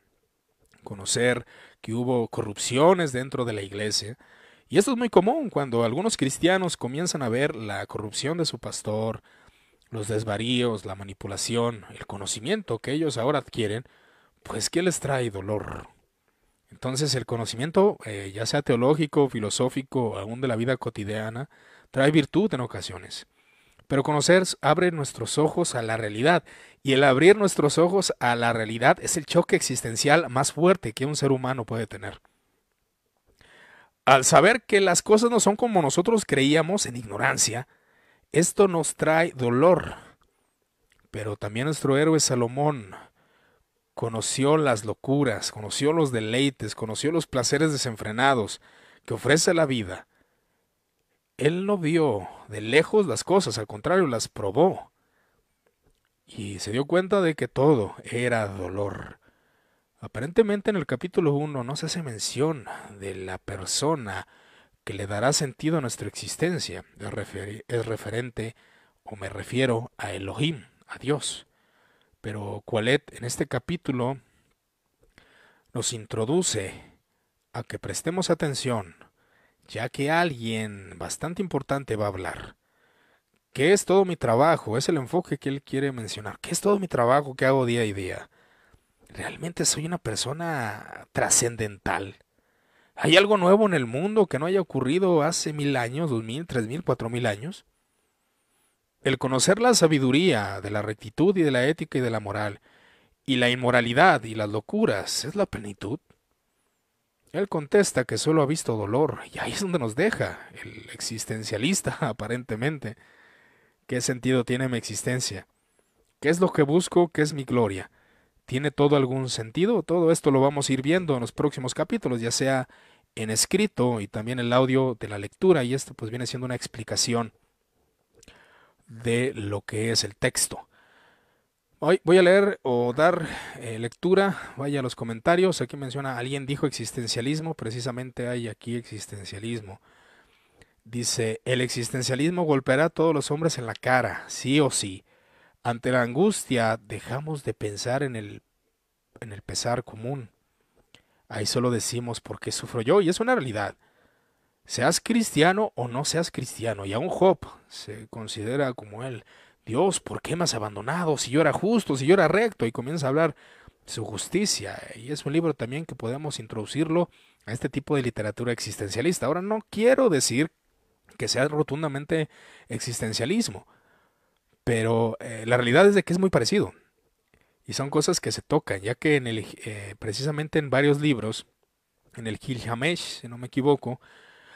[SPEAKER 1] conocer que hubo corrupciones dentro de la iglesia, y esto es muy común cuando algunos cristianos comienzan a ver la corrupción de su pastor, los desvaríos, la manipulación, el conocimiento que ellos ahora adquieren, pues ¿qué les trae dolor? Entonces el conocimiento, eh, ya sea teológico, filosófico, aún de la vida cotidiana, trae virtud en ocasiones. Pero conocer abre nuestros ojos a la realidad, y el abrir nuestros ojos a la realidad es el choque existencial más fuerte que un ser humano puede tener al saber que las cosas no son como nosotros creíamos en ignorancia, esto nos trae dolor. Pero también nuestro héroe Salomón conoció las locuras, conoció los deleites, conoció los placeres desenfrenados que ofrece la vida. Él no vio de lejos las cosas, al contrario, las probó. Y se dio cuenta de que todo era dolor. Aparentemente en el capítulo 1 no se hace mención de la persona que le dará sentido a nuestra existencia. Es, referente o me refiero a Elohim, a Dios. Pero Cualet en este capítulo nos introduce a que prestemos atención, ya que alguien bastante importante va a hablar. ¿Qué es todo mi trabajo? Es el enfoque que él quiere mencionar. ¿Qué es todo mi trabajo que hago día y día? ¿Realmente soy una persona trascendental? ¿Hay algo nuevo en el mundo que no haya ocurrido hace mil años, dos mil, tres mil, cuatro mil años? El conocer la sabiduría de la rectitud y de la ética y de la moral, y la inmoralidad y las locuras, ¿es la plenitud? Él contesta que solo ha visto dolor, y ahí es donde nos deja, el existencialista, aparentemente. ¿Qué sentido tiene mi existencia? ¿Qué es lo que busco? ¿Qué es mi gloria? ¿Tiene todo algún sentido? Todo esto lo vamos a ir viendo en los próximos capítulos, ya sea en escrito y también el audio de la lectura, y esto pues viene siendo una explicación de lo que es el texto. Hoy voy a leer o dar eh, lectura, vaya a los comentarios, aquí menciona, alguien dijo existencialismo, precisamente hay aquí existencialismo. Dice, el existencialismo golpeará a todos los hombres en la cara, sí o sí. Ante la angustia dejamos de pensar en el, en el pesar común. Ahí solo decimos por qué sufro yo, y es una realidad. Seas cristiano o no seas cristiano, y aún Job se considera como él. Dios, ¿por qué me has abandonado? Si yo era justo, si yo era recto, y comienza a hablar su justicia. Y es un libro también que podemos introducirlo a este tipo de literatura existencialista. Ahora no quiero decir que sea rotundamente existencialismo, pero eh, la realidad es de que es muy parecido. Y son cosas que se tocan, ya que en el, eh, precisamente en varios libros, en el Gilgamesh, si no me equivoco,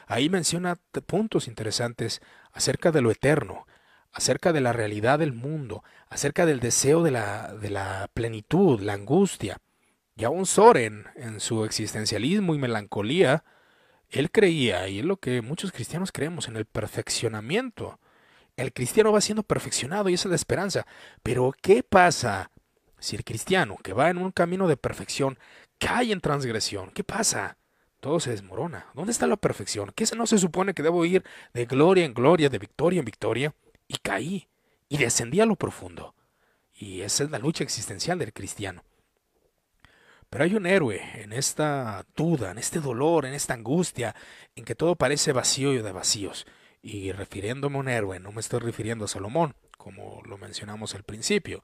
[SPEAKER 1] ahí menciona puntos interesantes acerca de lo eterno, acerca de la realidad del mundo, acerca del deseo de la, de la plenitud, la angustia. Y aún Soren, en su existencialismo y melancolía, él creía, y es lo que muchos cristianos creemos, en el perfeccionamiento. El cristiano va siendo perfeccionado y esa es la esperanza. Pero ¿qué pasa si el cristiano que va en un camino de perfección cae en transgresión? ¿Qué pasa? Todo se desmorona. ¿Dónde está la perfección? ¿Qué no se supone que debo ir de gloria en gloria, de victoria en victoria? Y caí y descendí a lo profundo. Y esa es la lucha existencial del cristiano. Pero hay un héroe en esta duda, en este dolor, en esta angustia, en que todo parece vacío y de vacíos. Y refiriéndome a un héroe, no me estoy refiriendo a Salomón, como lo mencionamos al principio,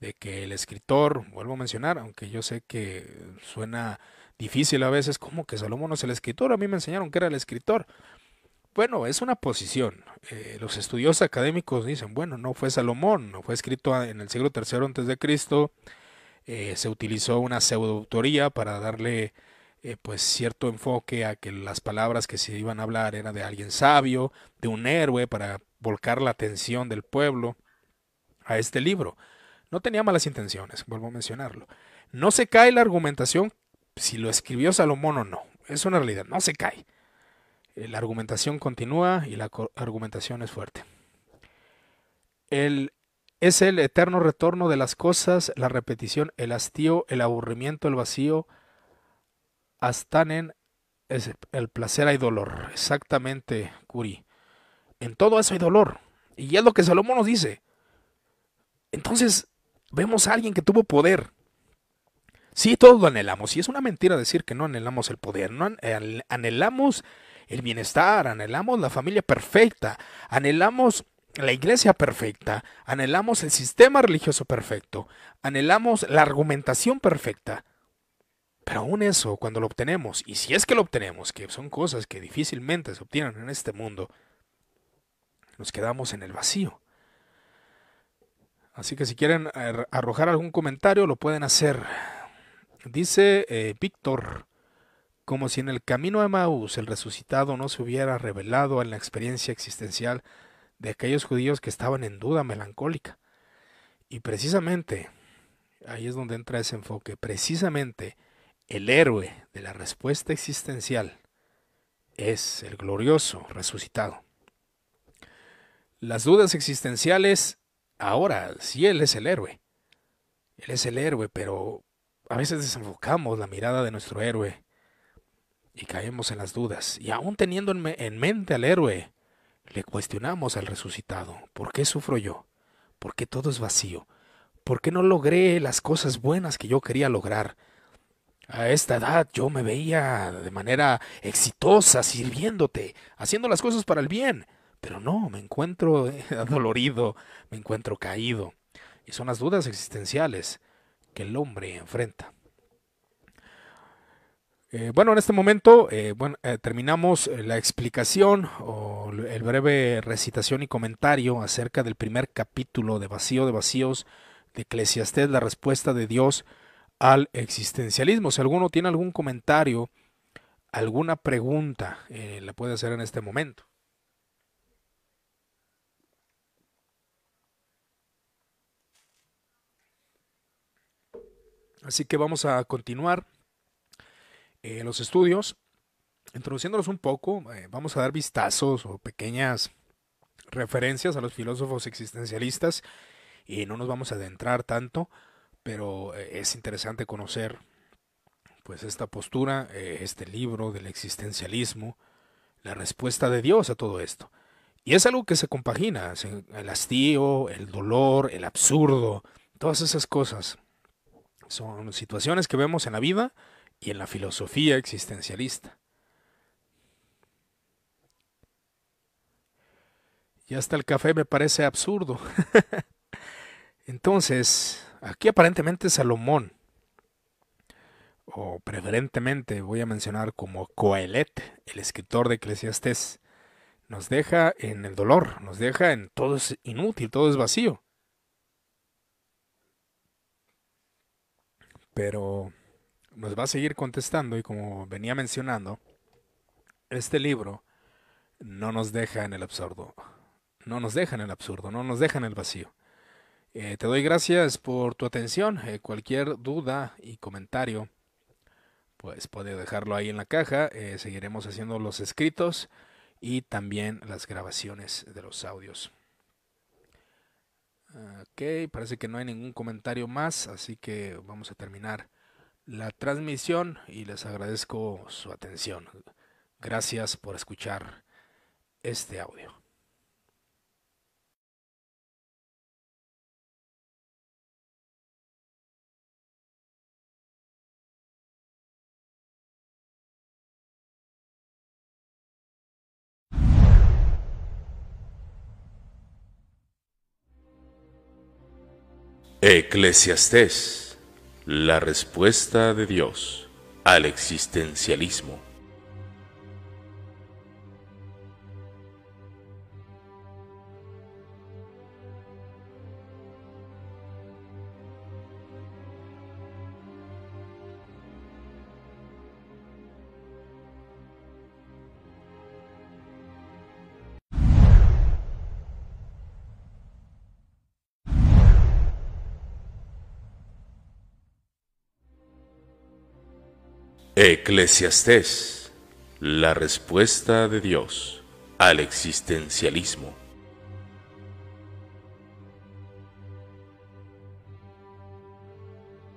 [SPEAKER 1] de que el escritor, vuelvo a mencionar, aunque yo sé que suena difícil a veces, como que Salomón no es el escritor, a mí me enseñaron que era el escritor. Bueno, es una posición. Eh, los estudiosos académicos dicen, bueno, no fue Salomón, no fue escrito en el siglo III antes de Cristo, eh, se utilizó una pseudoautoría para darle eh, pues cierto enfoque a que las palabras que se iban a hablar eran de alguien sabio, de un héroe, para volcar la atención del pueblo a este libro. No tenía malas intenciones, vuelvo a mencionarlo. No se cae la argumentación si lo escribió Salomón o no. Es una realidad, no se cae. Eh, la argumentación continúa y la argumentación es fuerte. El es el eterno retorno de las cosas, la repetición, el hastío, el aburrimiento, el vacío. Astanen, es el placer hay dolor. Exactamente, Curi. En todo eso hay dolor. Y es lo que Salomón nos dice. Entonces, vemos a alguien que tuvo poder. Sí, todos lo anhelamos. Y es una mentira decir que no anhelamos el poder. No anhelamos el bienestar, anhelamos la familia perfecta, anhelamos la iglesia perfecta, anhelamos el sistema religioso perfecto, anhelamos la argumentación perfecta. Pero aún eso, cuando lo obtenemos, y si es que lo obtenemos, que son cosas que difícilmente se obtienen en este mundo, nos quedamos en el vacío. Así que si quieren arrojar algún comentario, lo pueden hacer. Dice eh, Víctor, como si en el camino de Maús el resucitado no se hubiera revelado en la experiencia existencial de aquellos judíos que estaban en duda melancólica. Y precisamente, ahí es donde entra ese enfoque, precisamente el héroe de la respuesta existencial es el glorioso resucitado. Las dudas existenciales, ahora sí Él es el héroe. Él es el héroe, pero a veces desenfocamos la mirada de nuestro héroe y caemos en las dudas. Y aún teniendo en, mente al héroe, le cuestionamos al resucitado, ¿por qué sufro yo? ¿Por qué todo es vacío? ¿Por qué no logré las cosas buenas que yo quería lograr? A esta edad yo me veía de manera exitosa, sirviéndote, haciendo las cosas para el bien. Pero no, me encuentro adolorido, me encuentro caído. Y son las dudas existenciales que el hombre enfrenta. Eh, bueno, en este momento eh, eh, terminamos la explicación o el breve recitación y comentario acerca del primer capítulo de Vacío de Vacíos de Eclesiastés, la respuesta de Dios al existencialismo. Si alguno tiene algún comentario, alguna pregunta, la puede hacer en este momento. Así que vamos a continuar eh, los estudios, introduciéndolos un poco, eh, vamos a dar vistazos o pequeñas referencias a los filósofos existencialistas y no nos vamos a adentrar tanto, pero eh, es interesante conocer pues esta postura, este libro del existencialismo, la respuesta de Dios a todo esto. Y es algo que se compagina, el hastío, el dolor, el absurdo, todas esas cosas. Son situaciones que vemos en la vida y en la filosofía existencialista. Y hasta el café me parece absurdo. Entonces, aquí aparentemente Salomón, o preferentemente voy a mencionar como Coelet, el escritor de Eclesiastés, nos deja en el dolor, nos deja en todo es inútil, todo es vacío. Pero nos va a seguir contestando y como venía mencionando, este libro no nos deja en el absurdo, no nos deja en el absurdo, no nos deja en el vacío. Eh, te doy gracias por tu atención. Eh, cualquier duda y comentario, pues puede dejarlo ahí en la caja. Eh, seguiremos haciendo los escritos y también las grabaciones de los audios. Ok, parece que no hay ningún comentario más, así que vamos a terminar la transmisión y les agradezco su atención. Gracias por escuchar este audio.
[SPEAKER 2] Eclesiastés la respuesta de Dios al existencialismo. Eclesiastés, la respuesta de Dios al existencialismo.